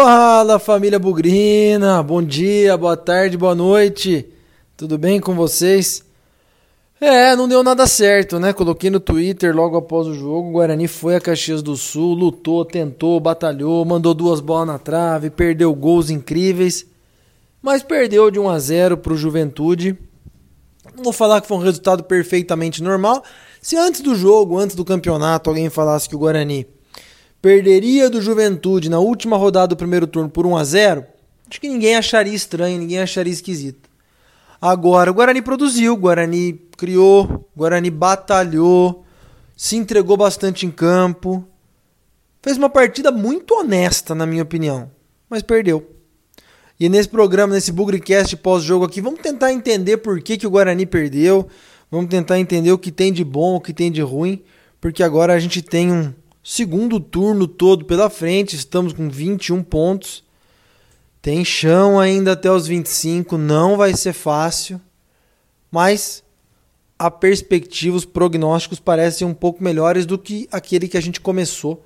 Fala família Bugrina, bom dia, boa tarde, boa noite, tudo bem com vocês? É, não deu nada certo, né? Coloquei no Twitter logo após o jogo. O Guarani foi a Caxias do Sul, lutou, tentou, batalhou, mandou duas bolas na trave, perdeu gols incríveis, mas perdeu de 1 a 0 para o Juventude. Não vou falar que foi um resultado perfeitamente normal. Se antes do jogo, antes do campeonato, alguém falasse que o Guarani perderia do Juventude na última rodada do primeiro turno por 1 a 0, acho que ninguém acharia estranho, ninguém acharia esquisito. Agora, o Guarani produziu, o Guarani criou, o Guarani batalhou, se entregou bastante em campo. Fez uma partida muito honesta, na minha opinião, mas perdeu. E nesse programa, nesse Bugrecast pós-jogo aqui, vamos tentar entender por que, que o Guarani perdeu, vamos tentar entender o que tem de bom, o que tem de ruim, porque agora a gente tem um, Segundo turno todo pela frente, estamos com 21 pontos. Tem chão ainda até os 25, não vai ser fácil, mas a perspectiva, os prognósticos parecem um pouco melhores do que aquele que a gente começou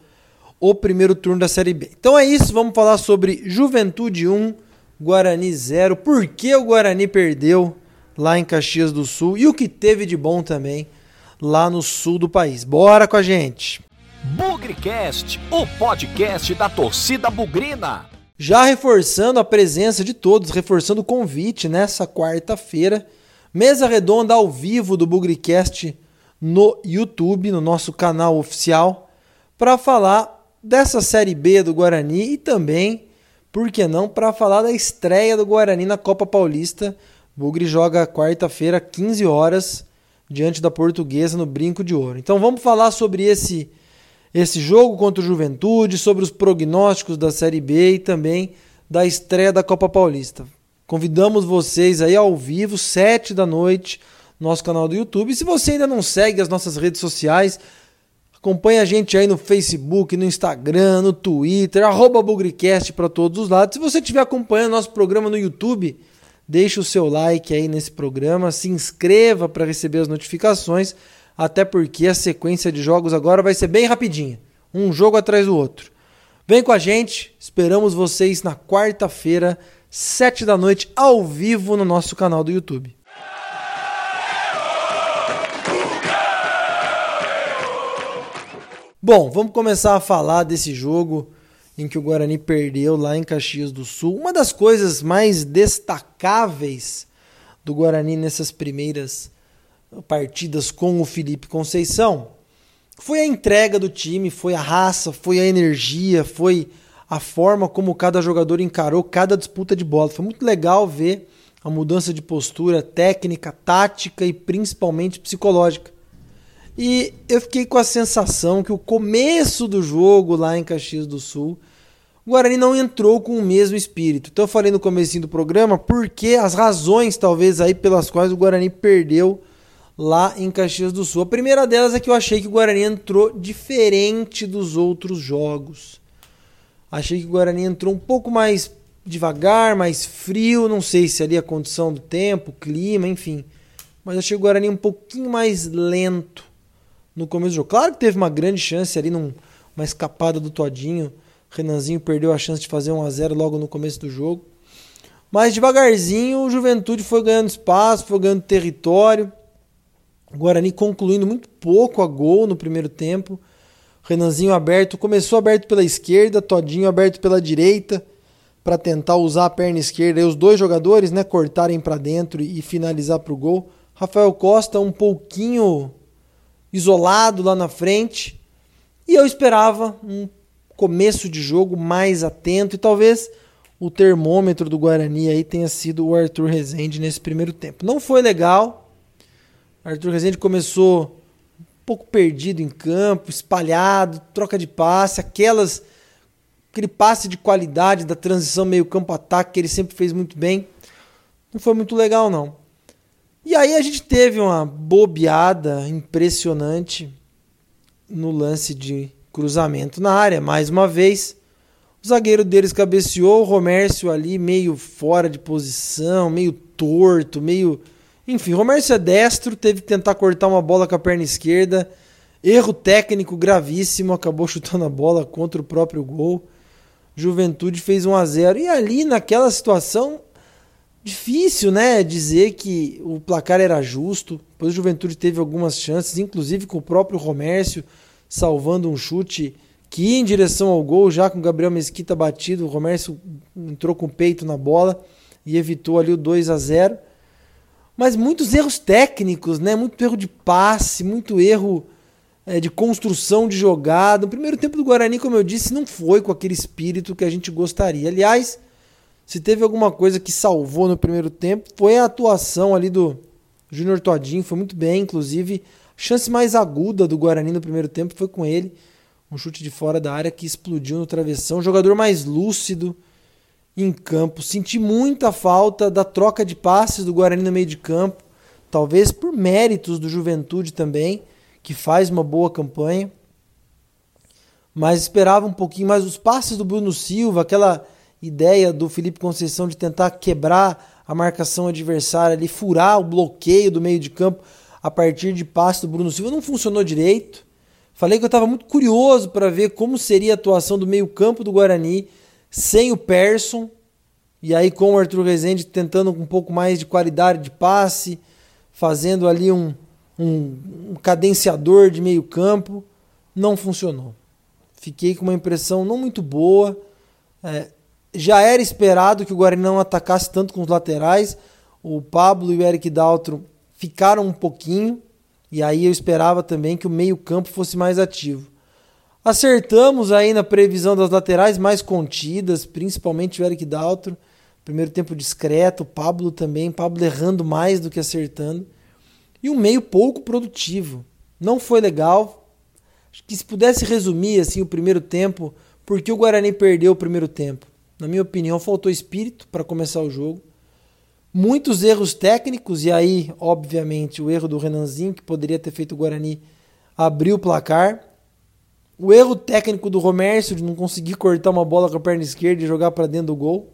o primeiro turno da Série B. Então é isso, vamos falar sobre Juventude 1, Guarani 0, por que o Guarani perdeu lá em Caxias do Sul e o que teve de bom também lá no sul do país. Bora com a gente! Bugrecast, o podcast da torcida bugrina. Já reforçando a presença de todos, reforçando o convite nessa quarta-feira, mesa redonda ao vivo do Bugrecast no YouTube, no nosso canal oficial, para falar dessa Série B do Guarani e também, por que não, para falar da estreia do Guarani na Copa Paulista. Bugre joga quarta-feira, 15 horas, diante da Portuguesa no Brinco de Ouro. Então vamos falar sobre esse esse jogo contra o Juventude, sobre os prognósticos da Série B e também da estreia da Copa Paulista. Convidamos vocês aí ao vivo, sete da noite, no nosso canal do YouTube. E se você ainda não segue as nossas redes sociais, acompanhe a gente aí no Facebook, no Instagram, no Twitter, arroba Bugricast para todos os lados. Se você estiver acompanhando nosso programa no YouTube, deixe o seu like aí nesse programa, se inscreva para receber as notificações até porque a sequência de jogos agora vai ser bem rapidinha, um jogo atrás do outro. Vem com a gente, esperamos vocês na quarta-feira, sete da noite, ao vivo no nosso canal do YouTube. Bom, vamos começar a falar desse jogo em que o Guarani perdeu lá em Caxias do Sul. Uma das coisas mais destacáveis do Guarani nessas primeiras partidas com o Felipe Conceição foi a entrega do time, foi a raça, foi a energia, foi a forma como cada jogador encarou cada disputa de bola. Foi muito legal ver a mudança de postura técnica, tática e principalmente psicológica. E eu fiquei com a sensação que o começo do jogo lá em Caxias do Sul, o Guarani não entrou com o mesmo espírito. Então eu falei no começo do programa porque as razões talvez aí pelas quais o Guarani perdeu lá em Caxias do Sul. A primeira delas é que eu achei que o Guarani entrou diferente dos outros jogos. Achei que o Guarani entrou um pouco mais devagar, mais frio, não sei se ali a condição do tempo, clima, enfim. Mas achei o Guarani um pouquinho mais lento no começo do jogo. Claro que teve uma grande chance ali numa escapada do Todinho. Renanzinho perdeu a chance de fazer 1 a 0 logo no começo do jogo. Mas devagarzinho o Juventude foi ganhando espaço, foi ganhando território. Guarani concluindo muito pouco a gol no primeiro tempo. Renanzinho aberto, começou aberto pela esquerda, Todinho aberto pela direita para tentar usar a perna esquerda e os dois jogadores, né, cortarem para dentro e finalizar para o gol. Rafael Costa um pouquinho isolado lá na frente. E eu esperava um começo de jogo mais atento e talvez o termômetro do Guarani aí tenha sido o Arthur Rezende nesse primeiro tempo. Não foi legal, Arthur Rezende começou um pouco perdido em campo, espalhado, troca de passe, aquelas aquele passe de qualidade da transição meio campo ataque que ele sempre fez muito bem. Não foi muito legal não. E aí a gente teve uma bobeada impressionante no lance de cruzamento na área, mais uma vez. O zagueiro deles cabeceou, o Romércio ali meio fora de posição, meio torto, meio enfim, Romércio é destro, teve que tentar cortar uma bola com a perna esquerda. Erro técnico gravíssimo, acabou chutando a bola contra o próprio gol. Juventude fez 1 a 0 e ali naquela situação difícil, né, dizer que o placar era justo. Depois o Juventude teve algumas chances, inclusive com o próprio Romércio salvando um chute que ia em direção ao gol, já com o Gabriel Mesquita batido, o Romércio entrou com o peito na bola e evitou ali o 2 a 0. Mas muitos erros técnicos, né? Muito erro de passe, muito erro é, de construção de jogada. O primeiro tempo do Guarani, como eu disse, não foi com aquele espírito que a gente gostaria. Aliás, se teve alguma coisa que salvou no primeiro tempo, foi a atuação ali do Júnior Todinho, foi muito bem, inclusive. A chance mais aguda do Guarani no primeiro tempo foi com ele. Um chute de fora da área que explodiu no travessão. Um jogador mais lúcido em campo. Senti muita falta da troca de passes do Guarani no meio de campo. Talvez por méritos do Juventude também, que faz uma boa campanha. Mas esperava um pouquinho mais os passes do Bruno Silva, aquela ideia do Felipe Conceição de tentar quebrar a marcação adversária ali, furar o bloqueio do meio de campo a partir de passe do Bruno Silva, não funcionou direito. Falei que eu estava muito curioso para ver como seria a atuação do meio-campo do Guarani sem o Persson. E aí com o Arthur Rezende tentando um pouco mais de qualidade de passe, fazendo ali um, um, um cadenciador de meio-campo. Não funcionou. Fiquei com uma impressão não muito boa. É, já era esperado que o Guarani não atacasse tanto com os laterais. O Pablo e o Eric Daltro ficaram um pouquinho. E aí eu esperava também que o meio-campo fosse mais ativo. Acertamos aí na previsão das laterais mais contidas, principalmente o Eric Daltro. Primeiro tempo discreto, Pablo também, Pablo errando mais do que acertando. E um meio pouco produtivo. Não foi legal. Acho que se pudesse resumir assim o primeiro tempo, porque o Guarani perdeu o primeiro tempo. Na minha opinião, faltou espírito para começar o jogo muitos erros técnicos, e aí, obviamente, o erro do Renanzinho, que poderia ter feito o Guarani abrir o placar. O erro técnico do Romércio de não conseguir cortar uma bola com a perna esquerda e jogar para dentro do gol.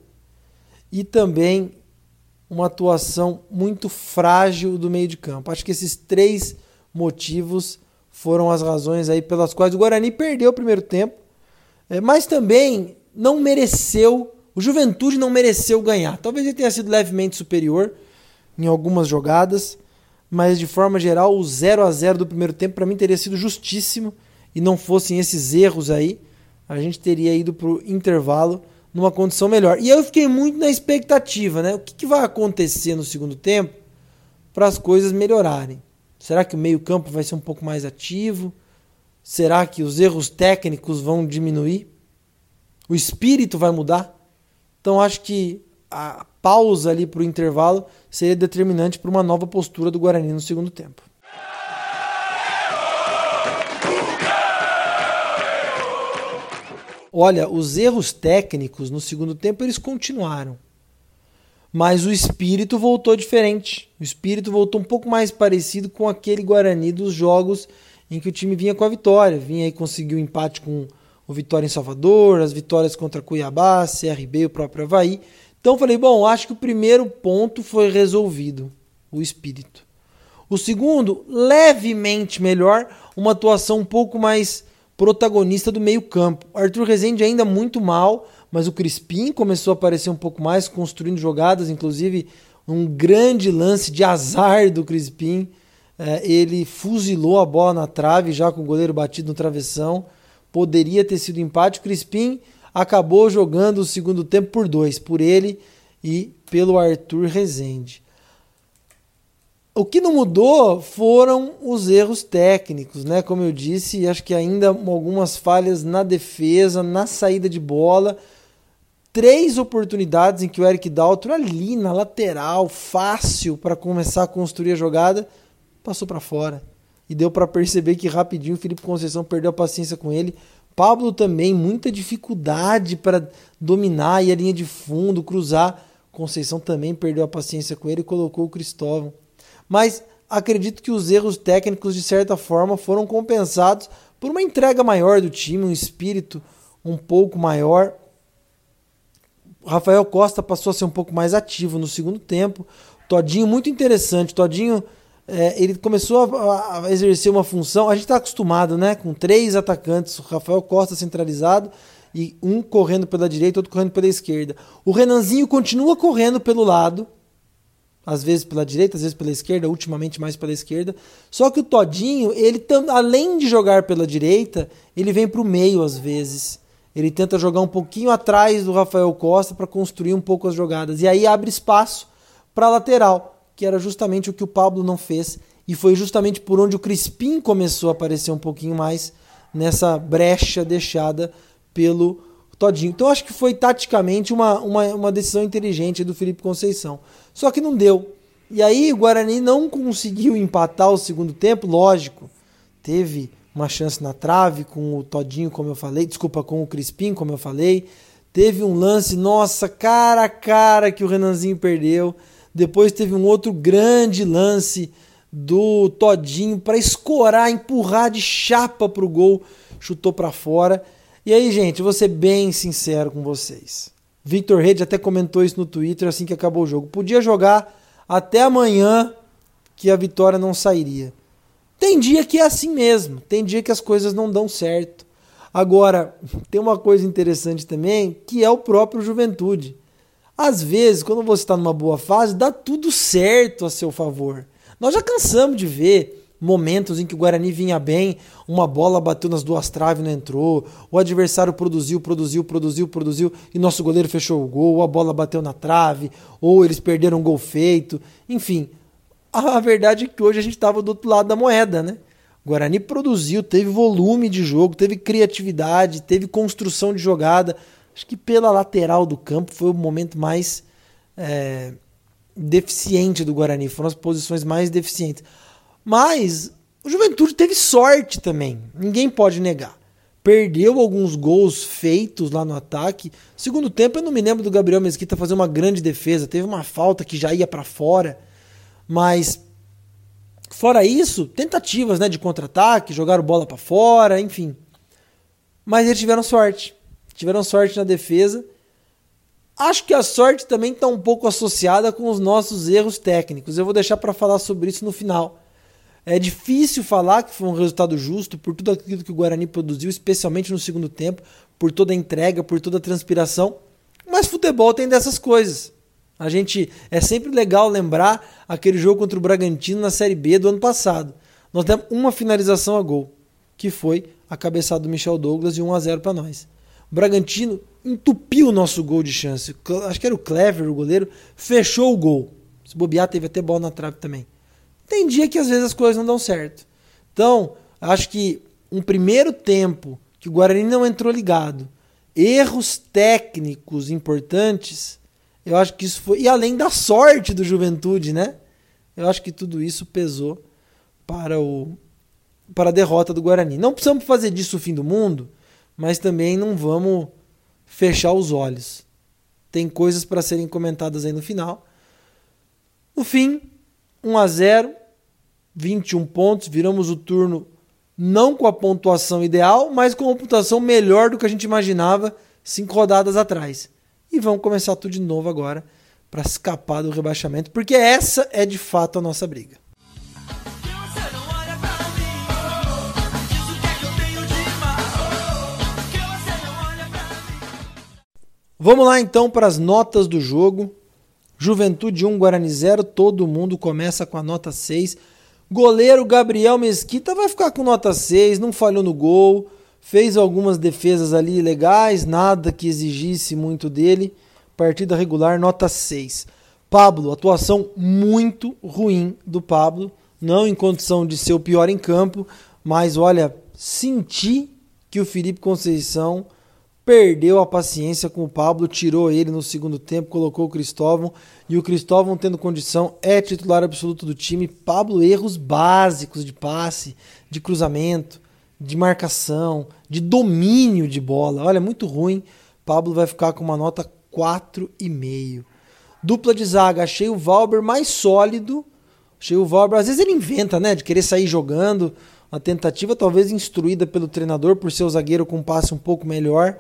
E também uma atuação muito frágil do meio de campo. Acho que esses três motivos foram as razões aí pelas quais o Guarani perdeu o primeiro tempo, é, mas também não mereceu o Juventude não mereceu ganhar. Talvez ele tenha sido levemente superior em algumas jogadas, mas de forma geral, o 0 a 0 do primeiro tempo para mim teria sido justíssimo e não fossem esses erros aí, a gente teria ido para o intervalo numa condição melhor. E eu fiquei muito na expectativa, né? O que, que vai acontecer no segundo tempo para as coisas melhorarem? Será que o meio-campo vai ser um pouco mais ativo? Será que os erros técnicos vão diminuir? O espírito vai mudar? Então acho que a pausa ali para o intervalo seria determinante para uma nova postura do Guarani no segundo tempo. Olha, os erros técnicos no segundo tempo eles continuaram. Mas o espírito voltou diferente. O espírito voltou um pouco mais parecido com aquele Guarani dos jogos em que o time vinha com a vitória. Vinha e conseguiu um empate com o Vitória em Salvador, as vitórias contra Cuiabá, CRB e o próprio Havaí. Então falei, bom, acho que o primeiro ponto foi resolvido, o espírito. O segundo, levemente melhor, uma atuação um pouco mais protagonista do meio-campo. Arthur Rezende ainda muito mal, mas o Crispim começou a aparecer um pouco mais, construindo jogadas, inclusive um grande lance de azar do Crispim. É, ele fuzilou a bola na trave, já com o goleiro batido no travessão poderia ter sido empate. O Crispim acabou jogando o segundo tempo por dois, por ele e pelo Arthur Rezende. O que não mudou foram os erros técnicos, né? Como eu disse, acho que ainda algumas falhas na defesa, na saída de bola. Três oportunidades em que o Eric Daltro ali na lateral, fácil para começar a construir a jogada, passou para fora e deu para perceber que rapidinho o Felipe Conceição perdeu a paciência com ele. Pablo também, muita dificuldade para dominar e a linha de fundo, cruzar. Conceição também perdeu a paciência com ele e colocou o Cristóvão. Mas acredito que os erros técnicos, de certa forma, foram compensados por uma entrega maior do time, um espírito um pouco maior. Rafael Costa passou a ser um pouco mais ativo no segundo tempo. Todinho, muito interessante. Todinho é, ele começou a, a, exercer uma função. A gente está acostumado, né, com três atacantes, Rafael Costa centralizado e um correndo pela direita, outro correndo pela esquerda. O Renanzinho continua correndo pelo lado, às vezes pela direita, às vezes pela esquerda, ultimamente mais pela esquerda. Só que o Todinho, ele além de jogar pela direita, ele vem para o meio às vezes. Ele tenta jogar um pouquinho atrás do Rafael Costa para construir um pouco as jogadas. E aí abre espaço para a lateral, que era justamente o que o Pablo não fez. E foi justamente por onde o Crispim começou a aparecer um pouquinho mais nessa brecha deixada pelo Todinho. Então acho que foi taticamente uma, uma, uma decisão inteligente do Felipe Conceição. Só que não deu. E aí o Guarani não conseguiu empatar o segundo tempo, lógico. Teve uma chance na trave com o Todinho, como eu falei, desculpa, com o Crispim, como eu falei. Teve um lance, nossa, cara a cara que o Renanzinho perdeu. Depois teve um outro grande lance do Todinho para escorar, empurrar de chapa pro gol, chutou para fora. E aí, gente, vou ser bem sincero com vocês. Victor Reis até comentou isso no Twitter assim que acabou o jogo. Podia jogar até amanhã que a vitória não sairia. Tem dia que é assim mesmo, tem dia que as coisas não dão certo. Agora, tem uma coisa interessante também, que é o próprio Juventude. Às vezes, quando você está numa boa fase, dá tudo certo a seu favor. Nós já cansamos de ver momentos em que o Guarani vinha bem, uma bola bateu nas duas traves e não entrou, o adversário produziu, produziu, produziu, produziu e nosso goleiro fechou o gol, ou a bola bateu na trave, ou eles perderam um gol feito. Enfim, a verdade é que hoje a gente estava do outro lado da moeda, né? O Guarani produziu, teve volume de jogo, teve criatividade, teve construção de jogada. Acho que pela lateral do campo foi o momento mais. É deficiente do Guarani, foram as posições mais deficientes. Mas o Juventude teve sorte também, ninguém pode negar. Perdeu alguns gols feitos lá no ataque. Segundo tempo, eu não me lembro do Gabriel Mesquita fazer uma grande defesa. Teve uma falta que já ia para fora. Mas, fora isso, tentativas né, de contra-ataque, jogaram bola para fora, enfim. Mas eles tiveram sorte. Tiveram sorte na defesa Acho que a sorte também está um pouco associada com os nossos erros técnicos. Eu vou deixar para falar sobre isso no final. É difícil falar que foi um resultado justo por tudo aquilo que o Guarani produziu, especialmente no segundo tempo, por toda a entrega, por toda a transpiração. Mas futebol tem dessas coisas. A gente é sempre legal lembrar aquele jogo contra o Bragantino na Série B do ano passado. Nós temos uma finalização a gol, que foi a cabeçada do Michel Douglas e 1 a 0 para nós. O Bragantino entupiu o nosso gol de chance. Acho que era o Clever, o goleiro, fechou o gol. Se bobear, teve até bola na trave também. Tem dia que às vezes as coisas não dão certo. Então, acho que um primeiro tempo que o Guarani não entrou ligado, erros técnicos importantes, eu acho que isso foi. E além da sorte do Juventude, né? Eu acho que tudo isso pesou para o para a derrota do Guarani. Não precisamos fazer disso o fim do mundo, mas também não vamos fechar os olhos. Tem coisas para serem comentadas aí no final. No fim, 1 a 0, 21 pontos, viramos o turno não com a pontuação ideal, mas com uma pontuação melhor do que a gente imaginava cinco rodadas atrás. E vamos começar tudo de novo agora para escapar do rebaixamento, porque essa é de fato a nossa briga. Vamos lá então para as notas do jogo. Juventude 1, Guarani 0, todo mundo começa com a nota 6. Goleiro Gabriel Mesquita vai ficar com nota 6, não falhou no gol, fez algumas defesas ali legais, nada que exigisse muito dele. Partida regular, nota 6. Pablo, atuação muito ruim do Pablo, não em condição de ser o pior em campo, mas olha, senti que o Felipe Conceição perdeu a paciência com o Pablo, tirou ele no segundo tempo, colocou o Cristóvão e o Cristóvão tendo condição é titular absoluto do time. Pablo erros básicos de passe, de cruzamento, de marcação, de domínio de bola. Olha, muito ruim. Pablo vai ficar com uma nota 4,5. Dupla de zaga, achei o Valber mais sólido. Achei o Valber, às vezes ele inventa, né, de querer sair jogando. Uma tentativa talvez instruída pelo treinador por ser o zagueiro com um passe um pouco melhor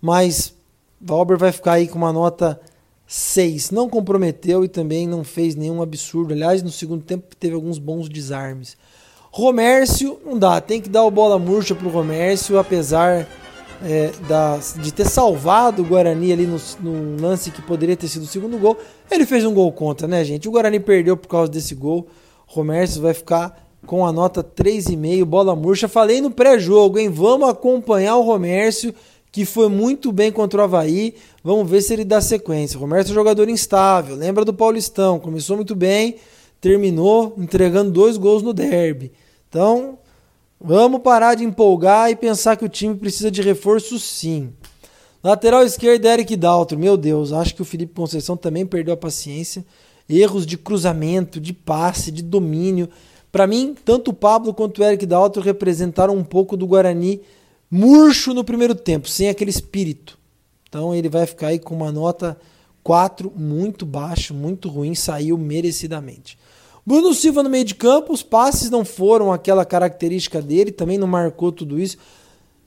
mas Valber vai ficar aí com uma nota 6. Não comprometeu e também não fez nenhum absurdo. Aliás, no segundo tempo teve alguns bons desarmes. Romércio, não dá, tem que dar o bola murcha pro Romércio, apesar é, da, de ter salvado o Guarani ali no, no, lance que poderia ter sido o segundo gol. Ele fez um gol contra, né, gente? O Guarani perdeu por causa desse gol. Romércio vai ficar com a nota 3,5, bola murcha. Falei no pré-jogo, hein? Vamos acompanhar o Romércio, que foi muito bem contra o Havaí. Vamos ver se ele dá sequência. O Romércio é um jogador instável, lembra do Paulistão. Começou muito bem, terminou entregando dois gols no derby. Então, vamos parar de empolgar e pensar que o time precisa de reforço sim. Lateral esquerdo, Eric Daltro. Meu Deus, acho que o Felipe Conceição também perdeu a paciência. Erros de cruzamento, de passe, de domínio. Para mim, tanto o Pablo quanto o Eric Daltro representaram um pouco do Guarani murcho no primeiro tempo, sem aquele espírito. Então ele vai ficar aí com uma nota 4 muito baixo, muito ruim, saiu merecidamente. Bruno Silva no meio de campo, os passes não foram aquela característica dele, também não marcou tudo isso.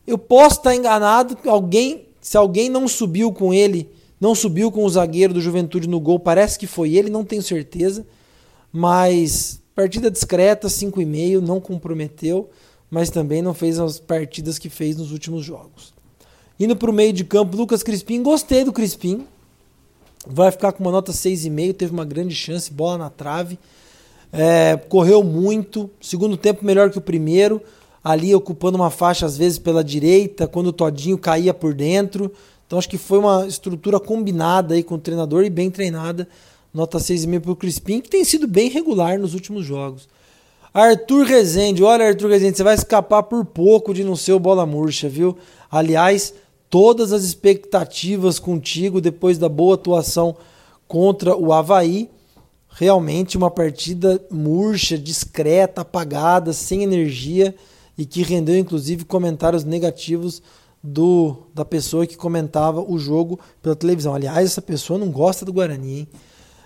Eu posso estar enganado, alguém, se alguém não subiu com ele, não subiu com o zagueiro do Juventude no gol, parece que foi ele, não tenho certeza. Mas partida discreta, 5,5, não comprometeu, mas também não fez as partidas que fez nos últimos jogos. Indo para o meio de campo, Lucas Crispim, gostei do Crispim. Vai ficar com uma nota 6,5, teve uma grande chance, bola na trave. É, correu muito, segundo tempo melhor que o primeiro, ali ocupando uma faixa às vezes pela direita, quando o Todinho caía por dentro. Então acho que foi uma estrutura combinada aí com o treinador e bem treinada. Nota 6,5 para o Crispim, que tem sido bem regular nos últimos jogos. Arthur Rezende, olha Arthur Rezende, você vai escapar por pouco de não ser o bola murcha, viu? Aliás, todas as expectativas contigo depois da boa atuação contra o Havaí realmente uma partida murcha, discreta, apagada, sem energia e que rendeu inclusive comentários negativos do da pessoa que comentava o jogo pela televisão. Aliás, essa pessoa não gosta do Guarani, hein?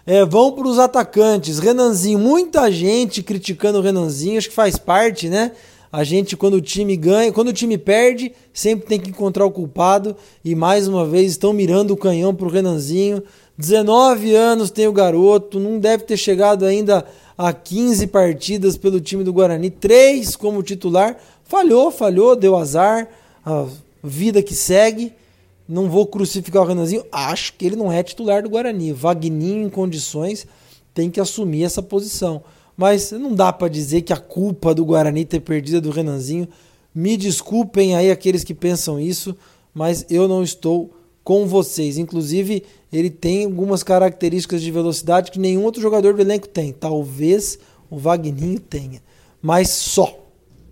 É, vão para os atacantes. Renanzinho, muita gente criticando o Renanzinho, acho que faz parte, né? A gente, quando o time ganha, quando o time perde, sempre tem que encontrar o culpado. E mais uma vez estão mirando o canhão para o Renanzinho. 19 anos tem o garoto, não deve ter chegado ainda a 15 partidas pelo time do Guarani, três como titular. Falhou, falhou, deu azar, a vida que segue. Não vou crucificar o Renanzinho, acho que ele não é titular do Guarani. Vagninho, em condições, tem que assumir essa posição. Mas não dá para dizer que a culpa do Guarani ter perdido é do Renanzinho. Me desculpem aí aqueles que pensam isso, mas eu não estou com vocês. Inclusive, ele tem algumas características de velocidade que nenhum outro jogador do elenco tem. Talvez o Vagninho tenha, mas só.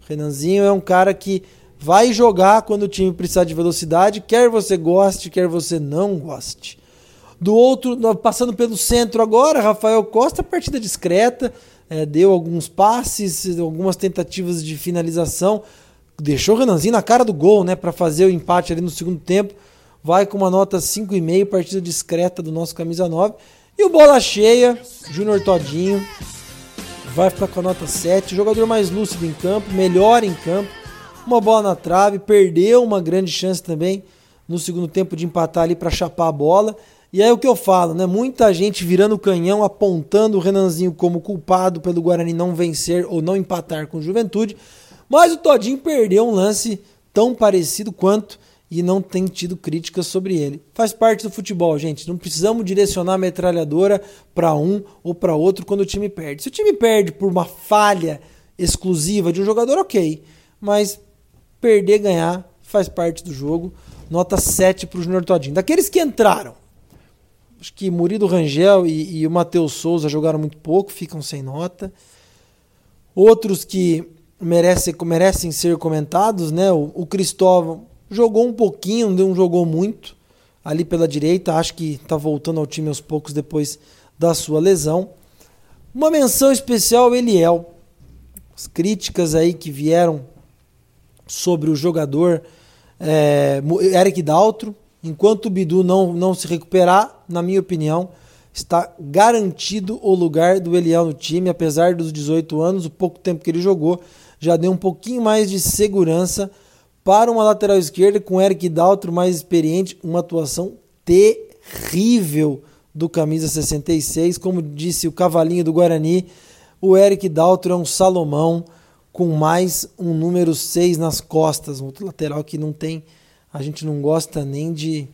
Renanzinho é um cara que vai jogar quando o time precisar de velocidade, quer você goste, quer você não goste. Do outro, passando pelo centro agora, Rafael Costa, partida discreta, é, deu alguns passes, algumas tentativas de finalização, deixou o Renanzinho na cara do gol, né, para fazer o empate ali no segundo tempo vai com uma nota 5,5, partida discreta do nosso camisa 9. E o bola cheia, Júnior Todinho, vai ficar com a nota 7. Jogador mais lúcido em campo, melhor em campo. Uma bola na trave, perdeu uma grande chance também no segundo tempo de empatar ali para chapar a bola. E aí o que eu falo, né? Muita gente virando o canhão, apontando o Renanzinho como culpado pelo Guarani não vencer ou não empatar com o Juventude. Mas o Todinho perdeu um lance tão parecido quanto e não tem tido críticas sobre ele. Faz parte do futebol, gente. Não precisamos direcionar a metralhadora para um ou para outro quando o time perde. Se o time perde por uma falha exclusiva de um jogador, ok. Mas perder, ganhar, faz parte do jogo. Nota 7 para o Junior Todinho. Daqueles que entraram, acho que Murilo Rangel e, e o Matheus Souza jogaram muito pouco, ficam sem nota. Outros que merecem, merecem ser comentados, né? O, o Cristóvão Jogou um pouquinho, não jogou muito ali pela direita. Acho que está voltando ao time aos poucos depois da sua lesão. Uma menção especial Eliel. As críticas aí que vieram sobre o jogador é, Eric Daltro. Enquanto o Bidu não, não se recuperar, na minha opinião, está garantido o lugar do Eliel no time, apesar dos 18 anos, o pouco tempo que ele jogou, já deu um pouquinho mais de segurança para uma lateral esquerda com Eric Daltro mais experiente, uma atuação terrível do camisa 66, como disse o cavalinho do Guarani, o Eric Daltro é um Salomão com mais um número 6 nas costas, um outro lateral que não tem a gente não gosta nem de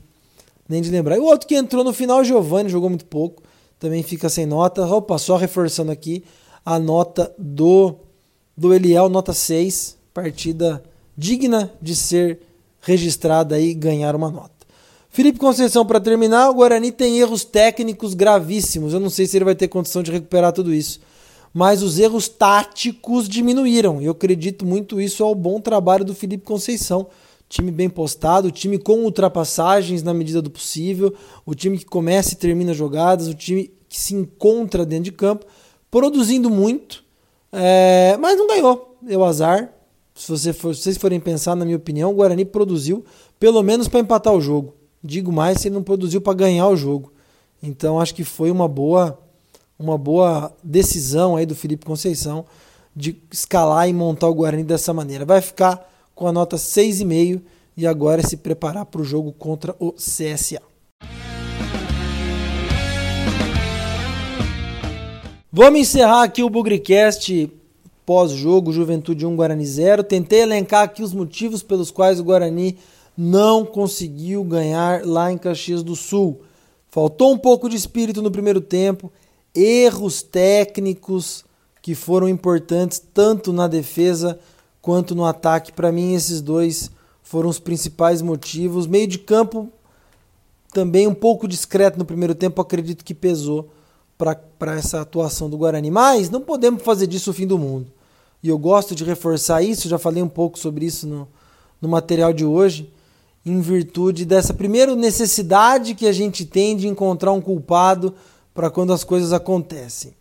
nem de lembrar. E o outro que entrou no final, Giovanni, jogou muito pouco, também fica sem nota. Opa, só reforçando aqui a nota do do Eliel, nota 6, partida digna de ser registrada e ganhar uma nota. Felipe Conceição, para terminar, o Guarani tem erros técnicos gravíssimos. Eu não sei se ele vai ter condição de recuperar tudo isso. Mas os erros táticos diminuíram. E eu acredito muito isso ao bom trabalho do Felipe Conceição. Time bem postado, time com ultrapassagens na medida do possível, o time que começa e termina jogadas, o time que se encontra dentro de campo, produzindo muito, é, mas não ganhou. Deu azar. Se, você for, se vocês forem pensar, na minha opinião, o Guarani produziu pelo menos para empatar o jogo. Digo mais se ele não produziu para ganhar o jogo. Então acho que foi uma boa uma boa decisão aí do Felipe Conceição de escalar e montar o Guarani dessa maneira. Vai ficar com a nota 6,5 e agora é se preparar para o jogo contra o CSA. Vamos encerrar aqui o Bugricast pós-jogo Juventude 1 Guarani 0. Tentei elencar aqui os motivos pelos quais o Guarani não conseguiu ganhar lá em Caxias do Sul. Faltou um pouco de espírito no primeiro tempo, erros técnicos que foram importantes tanto na defesa quanto no ataque. Para mim, esses dois foram os principais motivos. Meio de campo também um pouco discreto no primeiro tempo, acredito que pesou para essa atuação do Guarani. Mas não podemos fazer disso o fim do mundo. E eu gosto de reforçar isso, já falei um pouco sobre isso no, no material de hoje em virtude dessa primeira necessidade que a gente tem de encontrar um culpado para quando as coisas acontecem.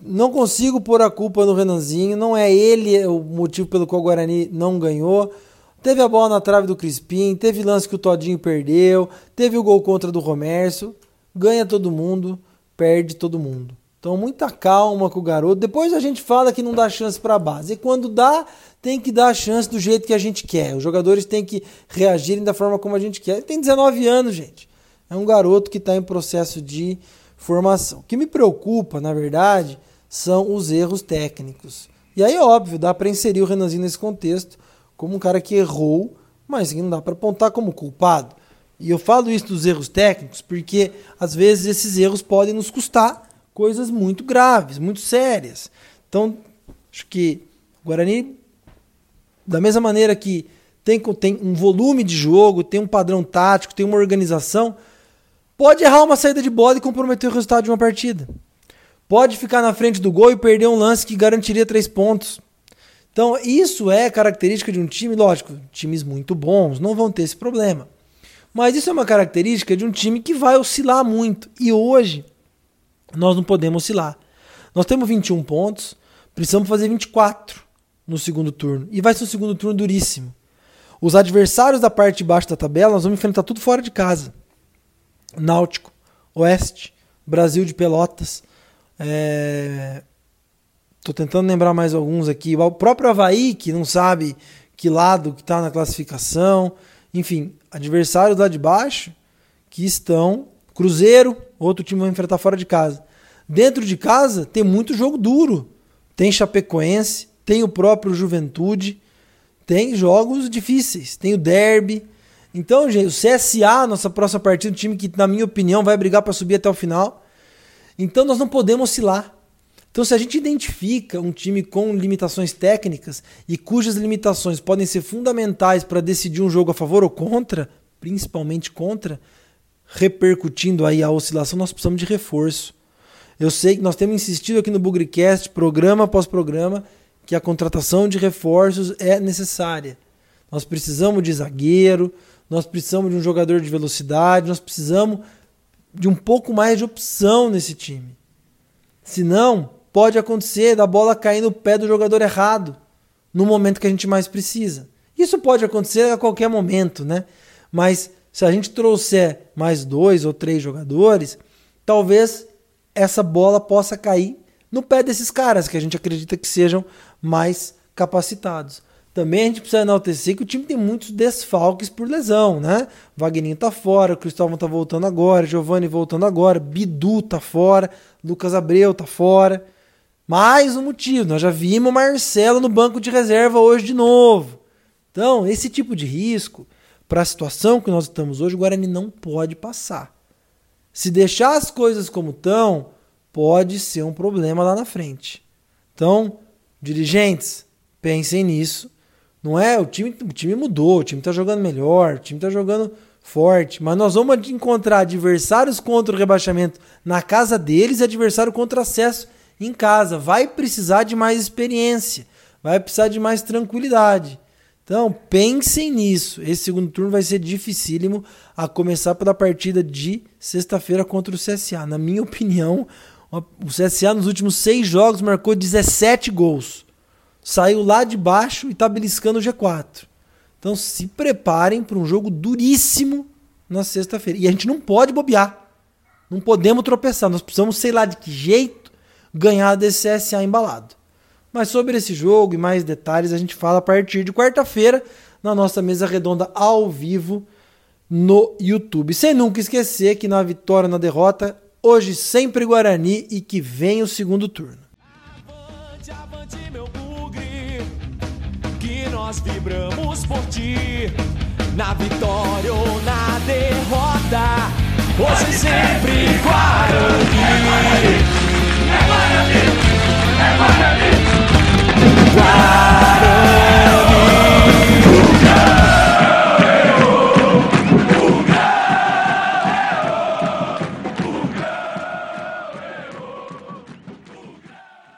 Não consigo pôr a culpa no Renanzinho, não é ele o motivo pelo qual o Guarani não ganhou. Teve a bola na trave do Crispim, teve lance que o Todinho perdeu, teve o gol contra do Romércio. Ganha todo mundo, perde todo mundo. Então, muita calma com o garoto. Depois a gente fala que não dá chance para a base. E quando dá, tem que dar a chance do jeito que a gente quer. Os jogadores têm que reagirem da forma como a gente quer. Ele tem 19 anos, gente. É um garoto que está em processo de formação. O que me preocupa, na verdade, são os erros técnicos. E aí, óbvio, dá para inserir o Renanzinho nesse contexto como um cara que errou, mas que não dá para apontar como culpado. E eu falo isso dos erros técnicos porque às vezes esses erros podem nos custar coisas muito graves, muito sérias. Então, acho que o Guarani, da mesma maneira que tem, tem um volume de jogo, tem um padrão tático, tem uma organização, pode errar uma saída de bola e comprometer o resultado de uma partida. Pode ficar na frente do gol e perder um lance que garantiria três pontos. Então, isso é característica de um time, lógico, times muito bons não vão ter esse problema. Mas isso é uma característica de um time que vai oscilar muito. E hoje, nós não podemos oscilar. Nós temos 21 pontos, precisamos fazer 24 no segundo turno. E vai ser um segundo turno duríssimo. Os adversários da parte de baixo da tabela, nós vamos enfrentar tudo fora de casa. Náutico, Oeste, Brasil de Pelotas. É... Tô tentando lembrar mais alguns aqui. O próprio Havaí, que não sabe que lado que está na classificação. Enfim, adversários lá de baixo que estão. Cruzeiro, outro time vai enfrentar fora de casa. Dentro de casa tem muito jogo duro. Tem Chapecoense, tem o próprio Juventude, tem jogos difíceis, tem o Derby. Então, gente, o CSA, nossa próxima partida, um time que, na minha opinião, vai brigar para subir até o final. Então, nós não podemos oscilar. Então, se a gente identifica um time com limitações técnicas e cujas limitações podem ser fundamentais para decidir um jogo a favor ou contra, principalmente contra, repercutindo aí a oscilação, nós precisamos de reforço. Eu sei que nós temos insistido aqui no Bugricast, programa após programa, que a contratação de reforços é necessária. Nós precisamos de zagueiro, nós precisamos de um jogador de velocidade, nós precisamos de um pouco mais de opção nesse time. Senão, pode acontecer da bola cair no pé do jogador errado no momento que a gente mais precisa. Isso pode acontecer a qualquer momento, né? Mas se a gente trouxer mais dois ou três jogadores, talvez essa bola possa cair no pé desses caras que a gente acredita que sejam mais capacitados. Também a gente precisa enaltecer que o time tem muitos desfalques por lesão, né? Wagninho tá fora, o Cristóvão tá voltando agora, Giovanni voltando agora, Bidu tá fora, Lucas Abreu tá fora. Mais um motivo, nós já vimos o Marcelo no banco de reserva hoje de novo. Então, esse tipo de risco para a situação que nós estamos hoje, o Guarani não pode passar. Se deixar as coisas como estão, pode ser um problema lá na frente. Então, dirigentes, pensem nisso. Não é o time, o time mudou, o time está jogando melhor, o time está jogando forte, mas nós vamos encontrar adversários contra o rebaixamento na casa deles e adversário contra acesso em casa. Vai precisar de mais experiência, vai precisar de mais tranquilidade. Então, pensem nisso. Esse segundo turno vai ser dificílimo a começar pela partida de sexta-feira contra o CSA. Na minha opinião, o CSA nos últimos seis jogos marcou 17 gols. Saiu lá de baixo e está beliscando o G4. Então se preparem para um jogo duríssimo na sexta-feira. E a gente não pode bobear. Não podemos tropeçar. Nós precisamos, sei lá de que jeito, ganhar desse CSA embalado. Mas sobre esse jogo e mais detalhes a gente fala a partir de quarta-feira na nossa mesa redonda ao vivo no YouTube. Sem nunca esquecer que na vitória na derrota, hoje sempre Guarani e que vem o segundo turno. Nós vibramos por ti, na vitória ou na derrota, hoje sempre Guarani. É Guarani, é Guarani, é Guarani.